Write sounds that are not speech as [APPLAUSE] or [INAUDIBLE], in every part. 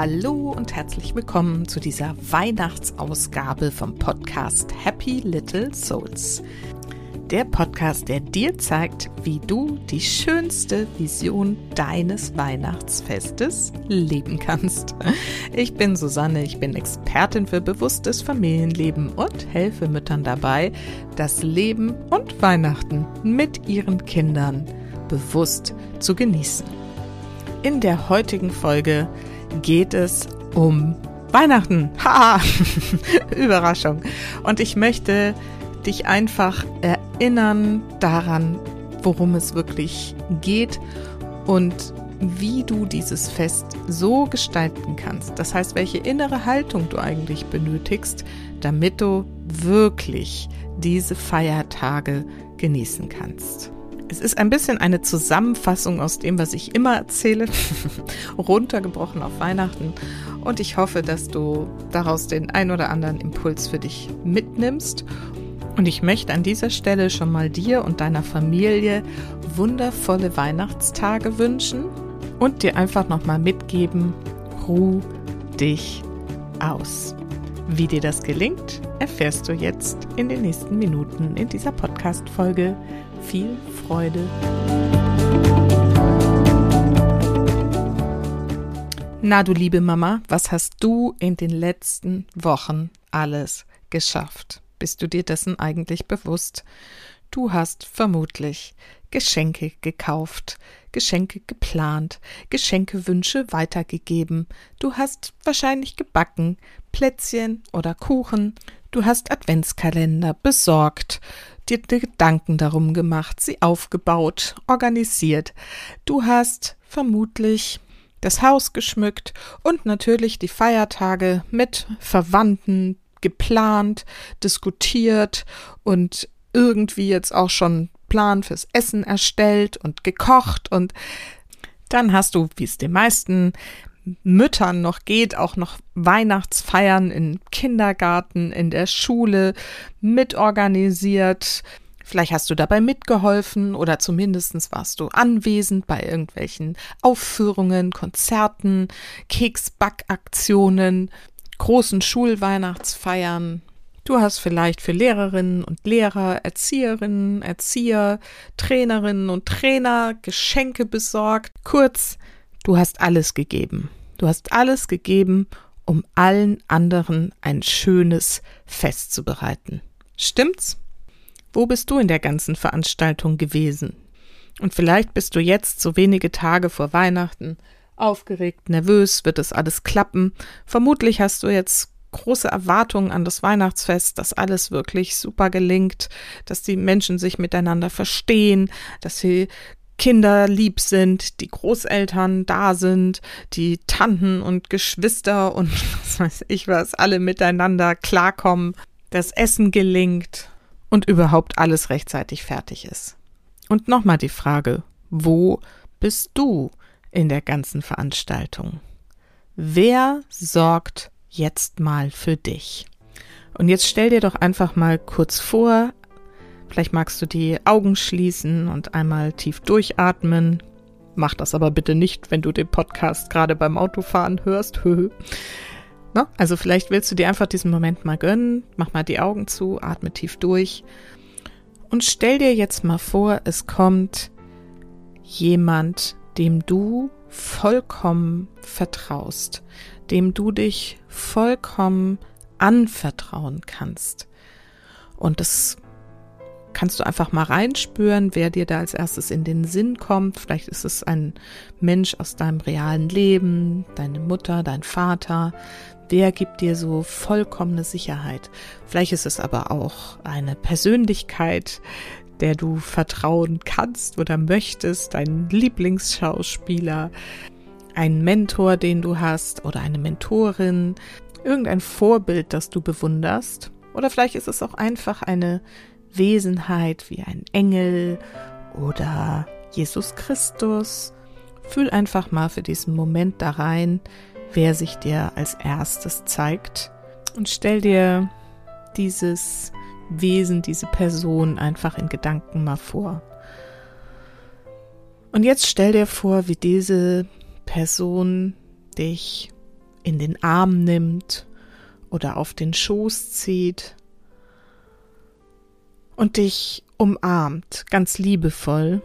Hallo und herzlich willkommen zu dieser Weihnachtsausgabe vom Podcast Happy Little Souls. Der Podcast, der dir zeigt, wie du die schönste Vision deines Weihnachtsfestes leben kannst. Ich bin Susanne, ich bin Expertin für bewusstes Familienleben und helfe Müttern dabei, das Leben und Weihnachten mit ihren Kindern bewusst zu genießen. In der heutigen Folge geht es um Weihnachten. Ha! [LAUGHS] Überraschung. Und ich möchte dich einfach erinnern daran, worum es wirklich geht und wie du dieses Fest so gestalten kannst. Das heißt, welche innere Haltung du eigentlich benötigst, damit du wirklich diese Feiertage genießen kannst. Es ist ein bisschen eine Zusammenfassung aus dem, was ich immer erzähle, [LAUGHS] runtergebrochen auf Weihnachten. Und ich hoffe, dass du daraus den ein oder anderen Impuls für dich mitnimmst. Und ich möchte an dieser Stelle schon mal dir und deiner Familie wundervolle Weihnachtstage wünschen und dir einfach nochmal mitgeben, ruh dich aus. Wie dir das gelingt, erfährst du jetzt in den nächsten Minuten in dieser Podcast-Folge. Viel Freude! Na, du liebe Mama, was hast du in den letzten Wochen alles geschafft? Bist du dir dessen eigentlich bewusst? Du hast vermutlich Geschenke gekauft, Geschenke geplant, Geschenkewünsche weitergegeben. Du hast wahrscheinlich gebacken, Plätzchen oder Kuchen. Du hast Adventskalender besorgt, dir Gedanken darum gemacht, sie aufgebaut, organisiert. Du hast vermutlich das Haus geschmückt und natürlich die Feiertage mit Verwandten geplant, diskutiert und irgendwie jetzt auch schon Plan fürs Essen erstellt und gekocht und dann hast du, wie es den meisten Müttern noch geht, auch noch Weihnachtsfeiern im Kindergarten, in der Schule mitorganisiert. Vielleicht hast du dabei mitgeholfen oder zumindest warst du anwesend bei irgendwelchen Aufführungen, Konzerten, Keksbackaktionen, großen Schulweihnachtsfeiern. Du hast vielleicht für Lehrerinnen und Lehrer, Erzieherinnen, Erzieher, Trainerinnen und Trainer Geschenke besorgt. Kurz, du hast alles gegeben. Du hast alles gegeben, um allen anderen ein schönes Fest zu bereiten. Stimmt's? Wo bist du in der ganzen Veranstaltung gewesen? Und vielleicht bist du jetzt so wenige Tage vor Weihnachten aufgeregt, nervös, wird es alles klappen. Vermutlich hast du jetzt große Erwartungen an das Weihnachtsfest, dass alles wirklich super gelingt, dass die Menschen sich miteinander verstehen, dass sie Kinder lieb sind, die Großeltern da sind, die Tanten und Geschwister und [LAUGHS] was weiß ich was, alle miteinander klarkommen, das Essen gelingt und überhaupt alles rechtzeitig fertig ist. Und nochmal die Frage, wo bist du in der ganzen Veranstaltung? Wer sorgt jetzt mal für dich? Und jetzt stell dir doch einfach mal kurz vor, Vielleicht magst du die Augen schließen und einmal tief durchatmen. Mach das aber bitte nicht, wenn du den Podcast gerade beim Autofahren hörst. [LAUGHS] Na, also vielleicht willst du dir einfach diesen Moment mal gönnen. Mach mal die Augen zu, atme tief durch und stell dir jetzt mal vor, es kommt jemand, dem du vollkommen vertraust, dem du dich vollkommen anvertrauen kannst. Und es kannst du einfach mal reinspüren, wer dir da als erstes in den Sinn kommt. Vielleicht ist es ein Mensch aus deinem realen Leben, deine Mutter, dein Vater. Wer gibt dir so vollkommene Sicherheit? Vielleicht ist es aber auch eine Persönlichkeit, der du vertrauen kannst oder möchtest, dein Lieblingsschauspieler, ein Mentor, den du hast oder eine Mentorin, irgendein Vorbild, das du bewunderst. Oder vielleicht ist es auch einfach eine Wesenheit wie ein Engel oder Jesus Christus. Fühl einfach mal für diesen Moment da rein, wer sich dir als erstes zeigt und stell dir dieses Wesen, diese Person einfach in Gedanken mal vor. Und jetzt stell dir vor, wie diese Person dich in den Arm nimmt oder auf den Schoß zieht und dich umarmt, ganz liebevoll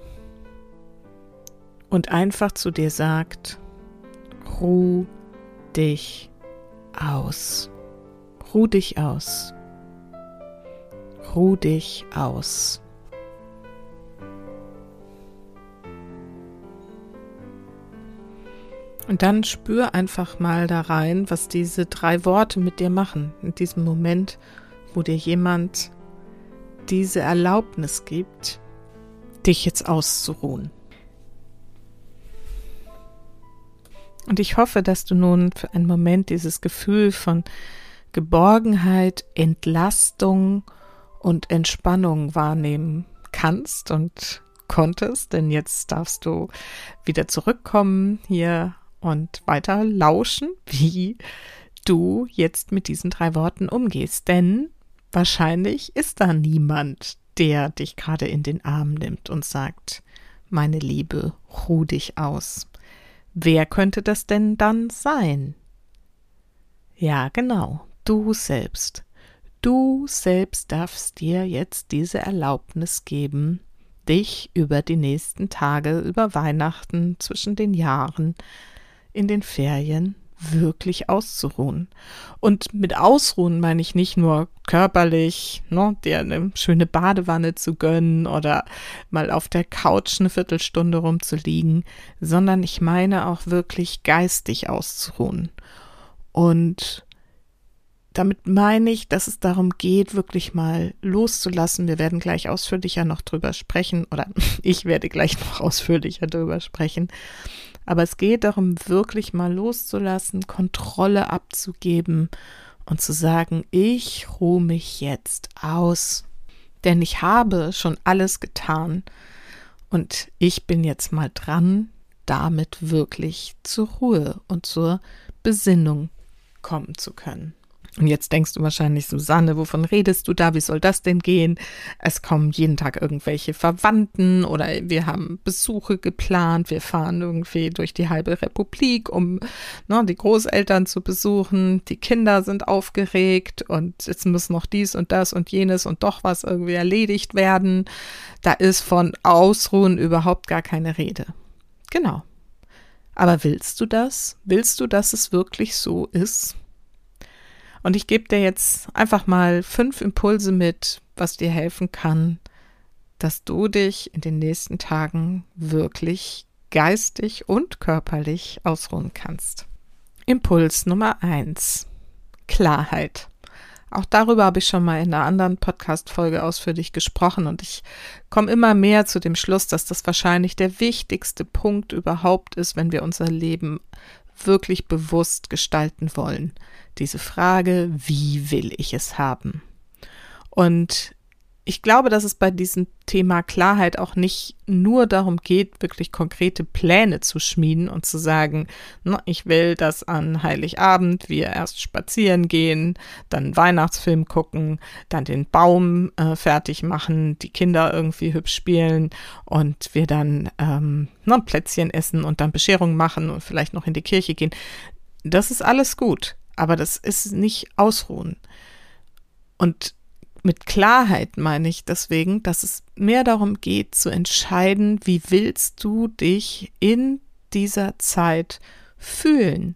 und einfach zu dir sagt, ruh dich aus, ruh dich aus, ruh dich aus. Und dann spür einfach mal da rein, was diese drei Worte mit dir machen, in diesem Moment, wo dir jemand diese Erlaubnis gibt, dich jetzt auszuruhen. Und ich hoffe, dass du nun für einen Moment dieses Gefühl von Geborgenheit, Entlastung und Entspannung wahrnehmen kannst und konntest, denn jetzt darfst du wieder zurückkommen hier und weiter lauschen, wie du jetzt mit diesen drei Worten umgehst. Denn wahrscheinlich ist da niemand, der dich gerade in den Arm nimmt und sagt, meine Liebe, ruh dich aus. Wer könnte das denn dann sein? Ja, genau, du selbst. Du selbst darfst dir jetzt diese Erlaubnis geben, dich über die nächsten Tage, über Weihnachten, zwischen den Jahren, in den Ferien wirklich auszuruhen. Und mit Ausruhen meine ich nicht nur körperlich, ne, dir eine schöne Badewanne zu gönnen oder mal auf der Couch eine Viertelstunde rumzuliegen, sondern ich meine auch wirklich geistig auszuruhen. Und damit meine ich, dass es darum geht, wirklich mal loszulassen. Wir werden gleich ausführlicher noch drüber sprechen oder [LAUGHS] ich werde gleich noch ausführlicher drüber sprechen. Aber es geht darum, wirklich mal loszulassen, Kontrolle abzugeben und zu sagen, ich ruhe mich jetzt aus, denn ich habe schon alles getan und ich bin jetzt mal dran, damit wirklich zur Ruhe und zur Besinnung kommen zu können. Und jetzt denkst du wahrscheinlich, Susanne, wovon redest du da? Wie soll das denn gehen? Es kommen jeden Tag irgendwelche Verwandten oder wir haben Besuche geplant. Wir fahren irgendwie durch die halbe Republik, um ne, die Großeltern zu besuchen. Die Kinder sind aufgeregt und jetzt muss noch dies und das und jenes und doch was irgendwie erledigt werden. Da ist von Ausruhen überhaupt gar keine Rede. Genau. Aber willst du das? Willst du, dass es wirklich so ist? Und ich gebe dir jetzt einfach mal fünf Impulse mit, was dir helfen kann, dass du dich in den nächsten Tagen wirklich geistig und körperlich ausruhen kannst. Impuls Nummer eins: Klarheit. Auch darüber habe ich schon mal in einer anderen Podcast-Folge ausführlich gesprochen und ich komme immer mehr zu dem Schluss, dass das wahrscheinlich der wichtigste Punkt überhaupt ist, wenn wir unser Leben wirklich bewusst gestalten wollen. Diese Frage, wie will ich es haben? Und ich glaube, dass es bei diesem Thema Klarheit auch nicht nur darum geht, wirklich konkrete Pläne zu schmieden und zu sagen, na, ich will, dass an Heiligabend wir erst spazieren gehen, dann Weihnachtsfilm gucken, dann den Baum äh, fertig machen, die Kinder irgendwie hübsch spielen und wir dann ähm, na, Plätzchen essen und dann Bescherung machen und vielleicht noch in die Kirche gehen. Das ist alles gut, aber das ist nicht ausruhen. Und mit Klarheit meine ich deswegen, dass es mehr darum geht zu entscheiden, wie willst du dich in dieser Zeit fühlen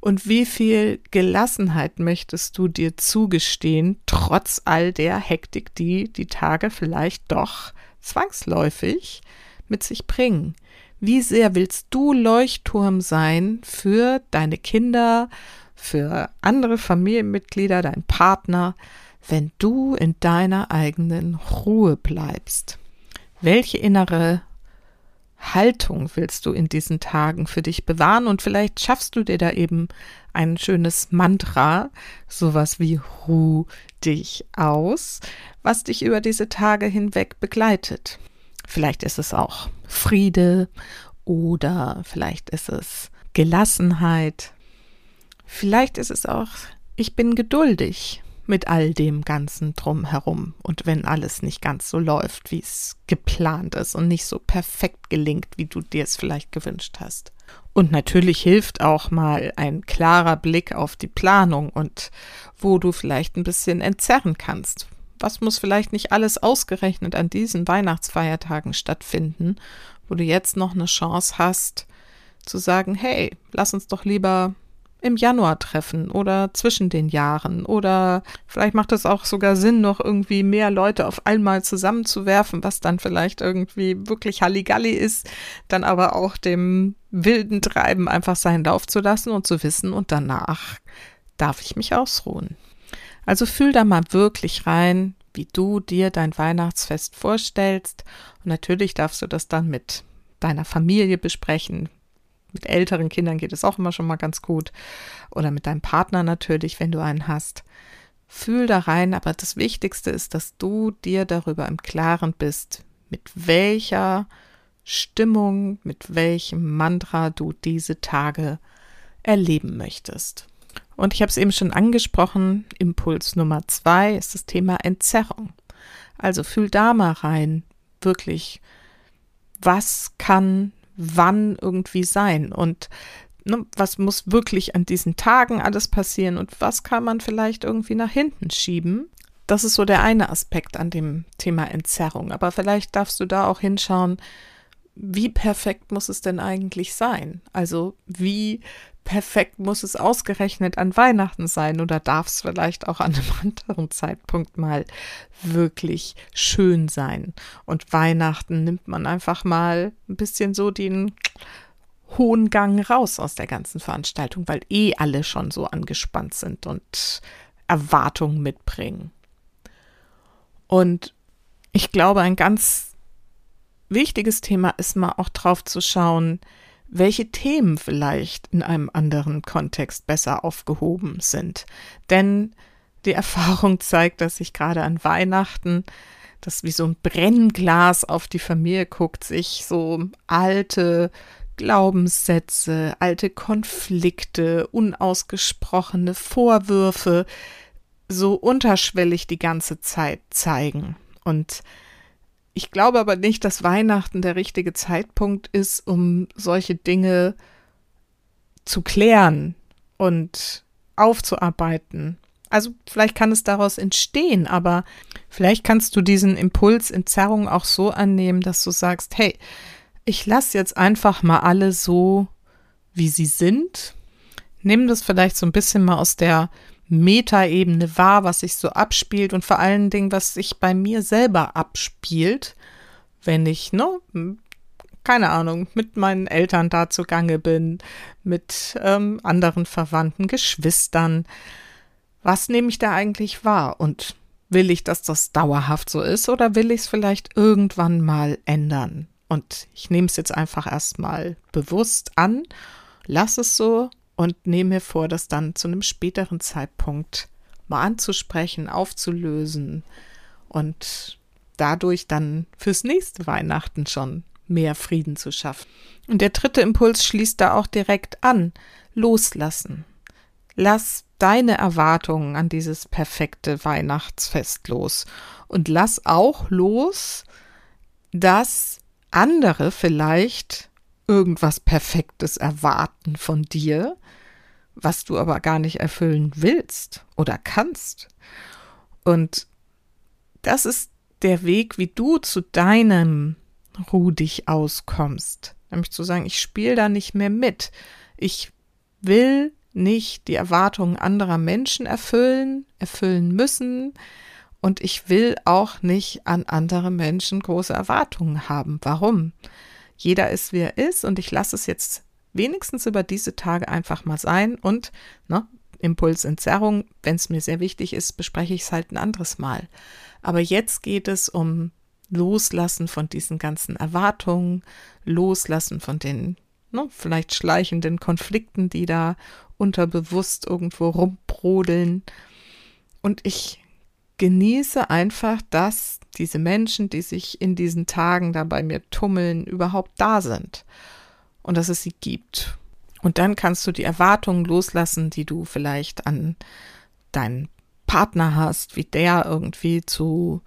und wie viel Gelassenheit möchtest du dir zugestehen, trotz all der Hektik, die die Tage vielleicht doch zwangsläufig mit sich bringen. Wie sehr willst du Leuchtturm sein für deine Kinder, für andere Familienmitglieder, deinen Partner, wenn du in deiner eigenen Ruhe bleibst? Welche innere Haltung willst du in diesen Tagen für dich bewahren? Und vielleicht schaffst du dir da eben ein schönes Mantra, sowas wie Ruh dich aus, was dich über diese Tage hinweg begleitet. Vielleicht ist es auch Friede oder vielleicht ist es Gelassenheit. Vielleicht ist es auch, ich bin geduldig mit all dem Ganzen drumherum. Und wenn alles nicht ganz so läuft, wie es geplant ist und nicht so perfekt gelingt, wie du dir es vielleicht gewünscht hast. Und natürlich hilft auch mal ein klarer Blick auf die Planung und wo du vielleicht ein bisschen entzerren kannst. Was muss vielleicht nicht alles ausgerechnet an diesen Weihnachtsfeiertagen stattfinden, wo du jetzt noch eine Chance hast zu sagen, hey, lass uns doch lieber im Januar treffen oder zwischen den Jahren oder vielleicht macht es auch sogar Sinn, noch irgendwie mehr Leute auf einmal zusammenzuwerfen, was dann vielleicht irgendwie wirklich Halligalli ist, dann aber auch dem wilden Treiben einfach seinen Lauf zu lassen und zu wissen und danach darf ich mich ausruhen. Also fühl da mal wirklich rein, wie du dir dein Weihnachtsfest vorstellst und natürlich darfst du das dann mit deiner Familie besprechen, mit älteren Kindern geht es auch immer schon mal ganz gut. Oder mit deinem Partner natürlich, wenn du einen hast. Fühl da rein, aber das Wichtigste ist, dass du dir darüber im Klaren bist, mit welcher Stimmung, mit welchem Mantra du diese Tage erleben möchtest. Und ich habe es eben schon angesprochen, Impuls Nummer zwei ist das Thema Entzerrung. Also fühl da mal rein, wirklich, was kann wann irgendwie sein und ne, was muss wirklich an diesen Tagen alles passieren und was kann man vielleicht irgendwie nach hinten schieben. Das ist so der eine Aspekt an dem Thema Entzerrung. Aber vielleicht darfst du da auch hinschauen, wie perfekt muss es denn eigentlich sein? Also wie perfekt muss es ausgerechnet an Weihnachten sein oder darf es vielleicht auch an einem [LAUGHS] anderen Zeitpunkt mal wirklich schön sein? Und Weihnachten nimmt man einfach mal ein bisschen so den hohen Gang raus aus der ganzen Veranstaltung, weil eh alle schon so angespannt sind und Erwartungen mitbringen. Und ich glaube, ein ganz wichtiges Thema ist mal auch drauf zu schauen, welche Themen vielleicht in einem anderen Kontext besser aufgehoben sind. Denn die Erfahrung zeigt, dass sich gerade an Weihnachten das wie so ein Brennglas auf die Familie guckt, sich so alte Glaubenssätze, alte Konflikte, unausgesprochene Vorwürfe so unterschwellig die ganze Zeit zeigen. Und ich glaube aber nicht, dass Weihnachten der richtige Zeitpunkt ist, um solche Dinge zu klären und aufzuarbeiten. Also vielleicht kann es daraus entstehen, aber vielleicht kannst du diesen Impuls in Zerrung auch so annehmen, dass du sagst, hey, ich lasse jetzt einfach mal alle so, wie sie sind. Nimm das vielleicht so ein bisschen mal aus der Metaebene wahr, was sich so abspielt und vor allen Dingen, was sich bei mir selber abspielt, wenn ich, ne, keine Ahnung, mit meinen Eltern da zugange bin, mit ähm, anderen Verwandten, Geschwistern. Was nehme ich da eigentlich wahr? Und will ich, dass das dauerhaft so ist oder will ich es vielleicht irgendwann mal ändern? Und ich nehme es jetzt einfach erstmal bewusst an, lass es so und nehme mir vor, das dann zu einem späteren Zeitpunkt mal anzusprechen, aufzulösen und dadurch dann fürs nächste Weihnachten schon mehr Frieden zu schaffen. Und der dritte Impuls schließt da auch direkt an. Loslassen. Lass deine Erwartungen an dieses perfekte Weihnachtsfest los. Und lass auch los, dass andere vielleicht irgendwas Perfektes erwarten von dir, was du aber gar nicht erfüllen willst oder kannst. Und das ist der Weg, wie du zu deinem Rudig auskommst. Nämlich zu sagen, ich spiele da nicht mehr mit. Ich will nicht die Erwartungen anderer Menschen erfüllen, erfüllen müssen. Und ich will auch nicht an andere Menschen große Erwartungen haben. Warum? Jeder ist, wie er ist und ich lasse es jetzt wenigstens über diese Tage einfach mal sein und ne, Impulsentzerrung, wenn es mir sehr wichtig ist, bespreche ich es halt ein anderes Mal. Aber jetzt geht es um Loslassen von diesen ganzen Erwartungen, Loslassen von den ne, vielleicht schleichenden Konflikten, die da unterbewusst irgendwo rumbrodeln. Und ich genieße einfach, dass diese Menschen, die sich in diesen Tagen da bei mir tummeln, überhaupt da sind und dass es sie gibt. Und dann kannst du die Erwartungen loslassen, die du vielleicht an deinen Partner hast, wie der irgendwie zu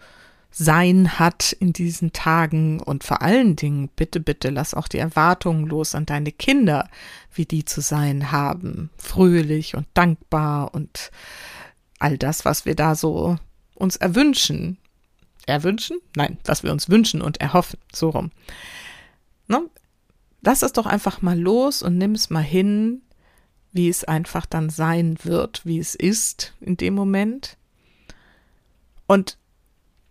sein hat in diesen Tagen und vor allen Dingen, bitte, bitte, lass auch die Erwartungen los an deine Kinder, wie die zu sein haben, fröhlich und dankbar und all das, was wir da so uns erwünschen. Erwünschen? Nein, was wir uns wünschen und erhoffen, so rum. Ne? Lass es doch einfach mal los und nimm es mal hin, wie es einfach dann sein wird, wie es ist in dem Moment. Und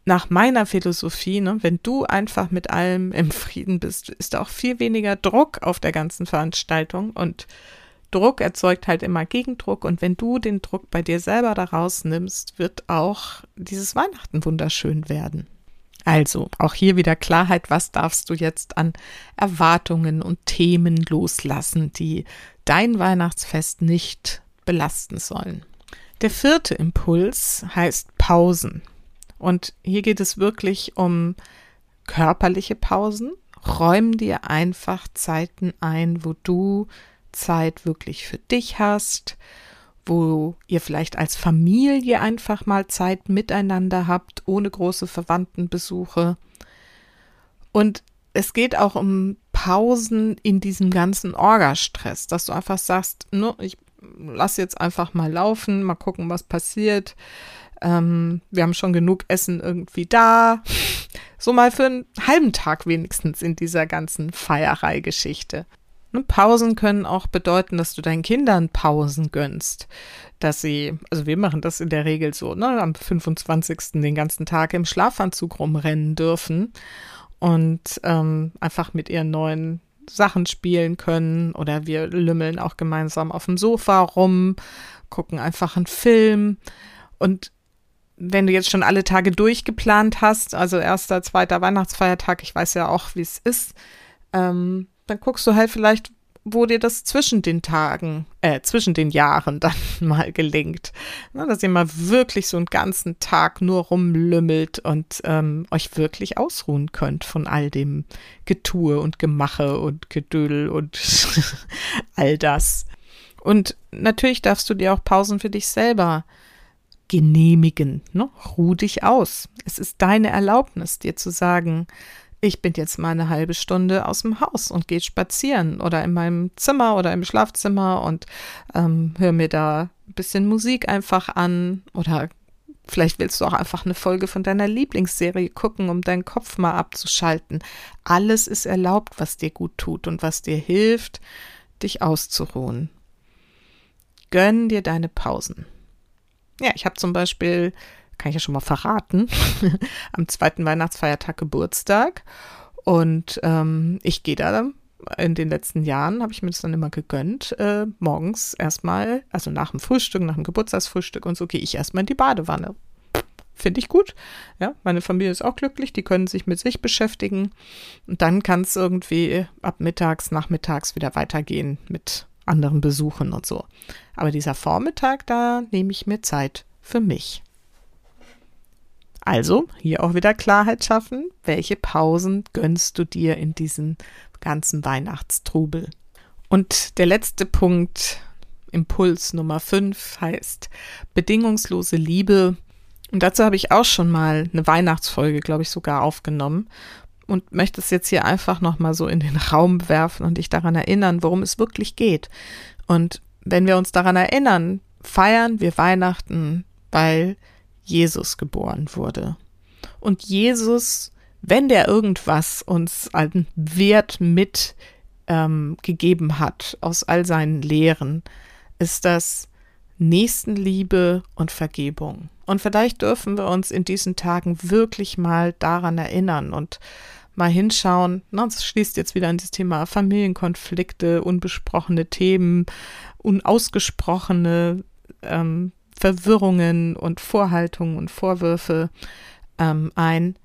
nach meiner Philosophie, ne, wenn du einfach mit allem im Frieden bist, ist auch viel weniger Druck auf der ganzen Veranstaltung und Druck erzeugt halt immer Gegendruck und wenn du den Druck bei dir selber da rausnimmst, wird auch dieses Weihnachten wunderschön werden. Also, auch hier wieder Klarheit, was darfst du jetzt an Erwartungen und Themen loslassen, die dein Weihnachtsfest nicht belasten sollen. Der vierte Impuls heißt Pausen. Und hier geht es wirklich um körperliche Pausen. Räum dir einfach Zeiten ein, wo du Zeit wirklich für dich hast, wo ihr vielleicht als Familie einfach mal Zeit miteinander habt, ohne große Verwandtenbesuche. Und es geht auch um Pausen in diesem ganzen Orgastress, dass du einfach sagst, ne, ich lass jetzt einfach mal laufen, mal gucken, was passiert. Ähm, wir haben schon genug Essen irgendwie da. So mal für einen halben Tag wenigstens in dieser ganzen Feierei-Geschichte. Ne, Pausen können auch bedeuten, dass du deinen Kindern Pausen gönnst. Dass sie, also wir machen das in der Regel so, ne, am 25. den ganzen Tag im Schlafanzug rumrennen dürfen und ähm, einfach mit ihren neuen Sachen spielen können. Oder wir lümmeln auch gemeinsam auf dem Sofa rum, gucken einfach einen Film. Und wenn du jetzt schon alle Tage durchgeplant hast, also erster, zweiter Weihnachtsfeiertag, ich weiß ja auch, wie es ist, ähm, dann guckst du halt vielleicht, wo dir das zwischen den Tagen, äh, zwischen den Jahren [LAUGHS] dann mal gelingt. Na, dass ihr mal wirklich so einen ganzen Tag nur rumlümmelt und ähm, euch wirklich ausruhen könnt von all dem Getue und Gemache und Gedödel und [LAUGHS] all das. Und natürlich darfst du dir auch Pausen für dich selber genehmigen. Ne? Ruh dich aus. Es ist deine Erlaubnis, dir zu sagen, ich bin jetzt mal eine halbe Stunde aus dem Haus und gehe spazieren oder in meinem Zimmer oder im Schlafzimmer und ähm, höre mir da ein bisschen Musik einfach an oder vielleicht willst du auch einfach eine Folge von deiner Lieblingsserie gucken, um deinen Kopf mal abzuschalten. Alles ist erlaubt, was dir gut tut und was dir hilft, dich auszuruhen. Gönn dir deine Pausen. Ja, ich habe zum Beispiel kann ich ja schon mal verraten, [LAUGHS] am zweiten Weihnachtsfeiertag Geburtstag. Und ähm, ich gehe da in den letzten Jahren, habe ich mir das dann immer gegönnt, äh, morgens erstmal, also nach dem Frühstück, nach dem Geburtstagsfrühstück und so, gehe ich erstmal in die Badewanne. Finde ich gut. Ja, meine Familie ist auch glücklich, die können sich mit sich beschäftigen. Und dann kann es irgendwie ab mittags, nachmittags wieder weitergehen mit anderen Besuchen und so. Aber dieser Vormittag, da nehme ich mir Zeit für mich. Also hier auch wieder Klarheit schaffen. Welche Pausen gönnst du dir in diesem ganzen Weihnachtstrubel? Und der letzte Punkt, Impuls Nummer 5, heißt bedingungslose Liebe. Und dazu habe ich auch schon mal eine Weihnachtsfolge, glaube ich, sogar aufgenommen und möchte es jetzt hier einfach nochmal so in den Raum werfen und dich daran erinnern, worum es wirklich geht. Und wenn wir uns daran erinnern, feiern wir Weihnachten, weil Jesus geboren wurde. Und Jesus, wenn der irgendwas uns an Wert mit ähm, gegeben hat aus all seinen Lehren, ist das Nächstenliebe und Vergebung. Und vielleicht dürfen wir uns in diesen Tagen wirklich mal daran erinnern und mal hinschauen. Na, das schließt jetzt wieder an das Thema Familienkonflikte, unbesprochene Themen, unausgesprochene ähm, Verwirrungen und Vorhaltungen und Vorwürfe ähm, ein,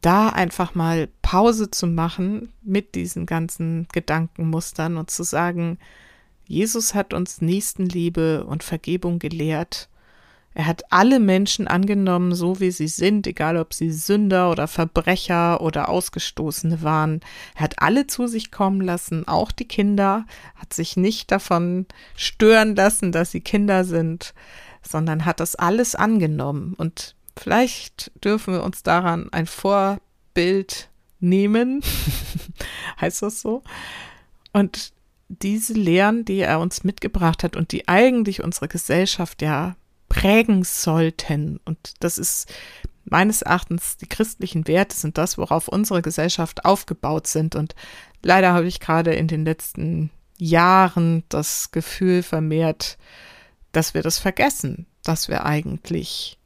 da einfach mal Pause zu machen mit diesen ganzen Gedankenmustern und zu sagen, Jesus hat uns Nächstenliebe und Vergebung gelehrt. Er hat alle Menschen angenommen, so wie sie sind, egal ob sie Sünder oder Verbrecher oder Ausgestoßene waren. Er hat alle zu sich kommen lassen, auch die Kinder, hat sich nicht davon stören lassen, dass sie Kinder sind sondern hat das alles angenommen und Vielleicht dürfen wir uns daran ein Vorbild nehmen, [LAUGHS] heißt das so? Und diese Lehren, die er uns mitgebracht hat und die eigentlich unsere Gesellschaft ja prägen sollten, und das ist meines Erachtens die christlichen Werte sind das, worauf unsere Gesellschaft aufgebaut sind. Und leider habe ich gerade in den letzten Jahren das Gefühl vermehrt, dass wir das vergessen, dass wir eigentlich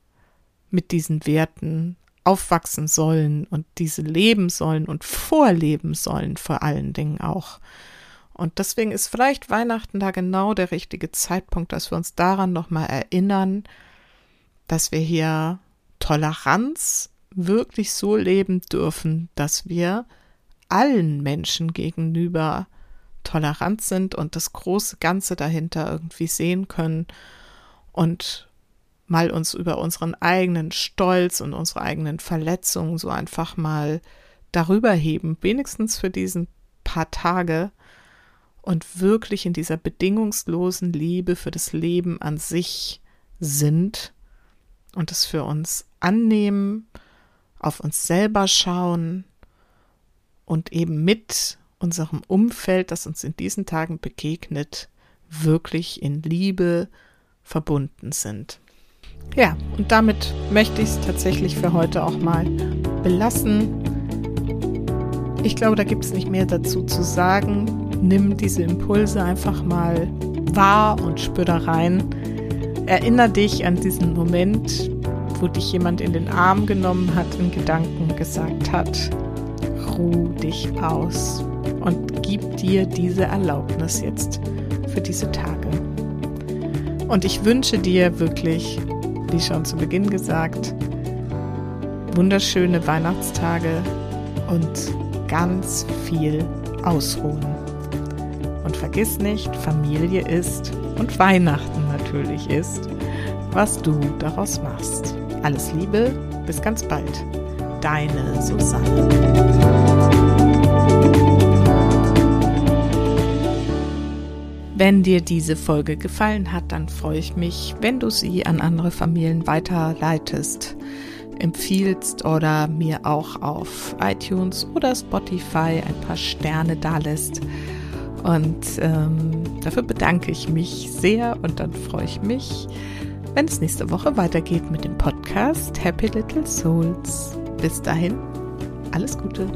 mit diesen Werten aufwachsen sollen und diese leben sollen und vorleben sollen, vor allen Dingen auch. Und deswegen ist vielleicht Weihnachten da genau der richtige Zeitpunkt, dass wir uns daran nochmal erinnern, dass wir hier Toleranz wirklich so leben dürfen, dass wir allen Menschen gegenüber tolerant sind und das große Ganze dahinter irgendwie sehen können und mal uns über unseren eigenen Stolz und unsere eigenen Verletzungen so einfach mal darüber heben, wenigstens für diesen paar Tage und wirklich in dieser bedingungslosen Liebe für das Leben an sich sind und es für uns annehmen, auf uns selber schauen und eben mit unserem Umfeld, das uns in diesen Tagen begegnet, wirklich in Liebe verbunden sind. Ja, und damit möchte ich es tatsächlich für heute auch mal belassen. Ich glaube, da gibt es nicht mehr dazu zu sagen. Nimm diese Impulse einfach mal wahr und spür da rein. Erinner dich an diesen Moment, wo dich jemand in den Arm genommen hat, in Gedanken gesagt hat, ruh dich aus und gib dir diese Erlaubnis jetzt für diese Tage. Und ich wünsche dir wirklich, wie schon zu Beginn gesagt, wunderschöne Weihnachtstage und ganz viel Ausruhen. Und vergiss nicht, Familie ist und Weihnachten natürlich ist, was du daraus machst. Alles Liebe, bis ganz bald. Deine Susanne. Wenn dir diese Folge gefallen hat, dann freue ich mich, wenn du sie an andere Familien weiterleitest, empfiehlst oder mir auch auf iTunes oder Spotify ein paar Sterne dalässt. Und ähm, dafür bedanke ich mich sehr und dann freue ich mich, wenn es nächste Woche weitergeht mit dem Podcast Happy Little Souls. Bis dahin, alles Gute.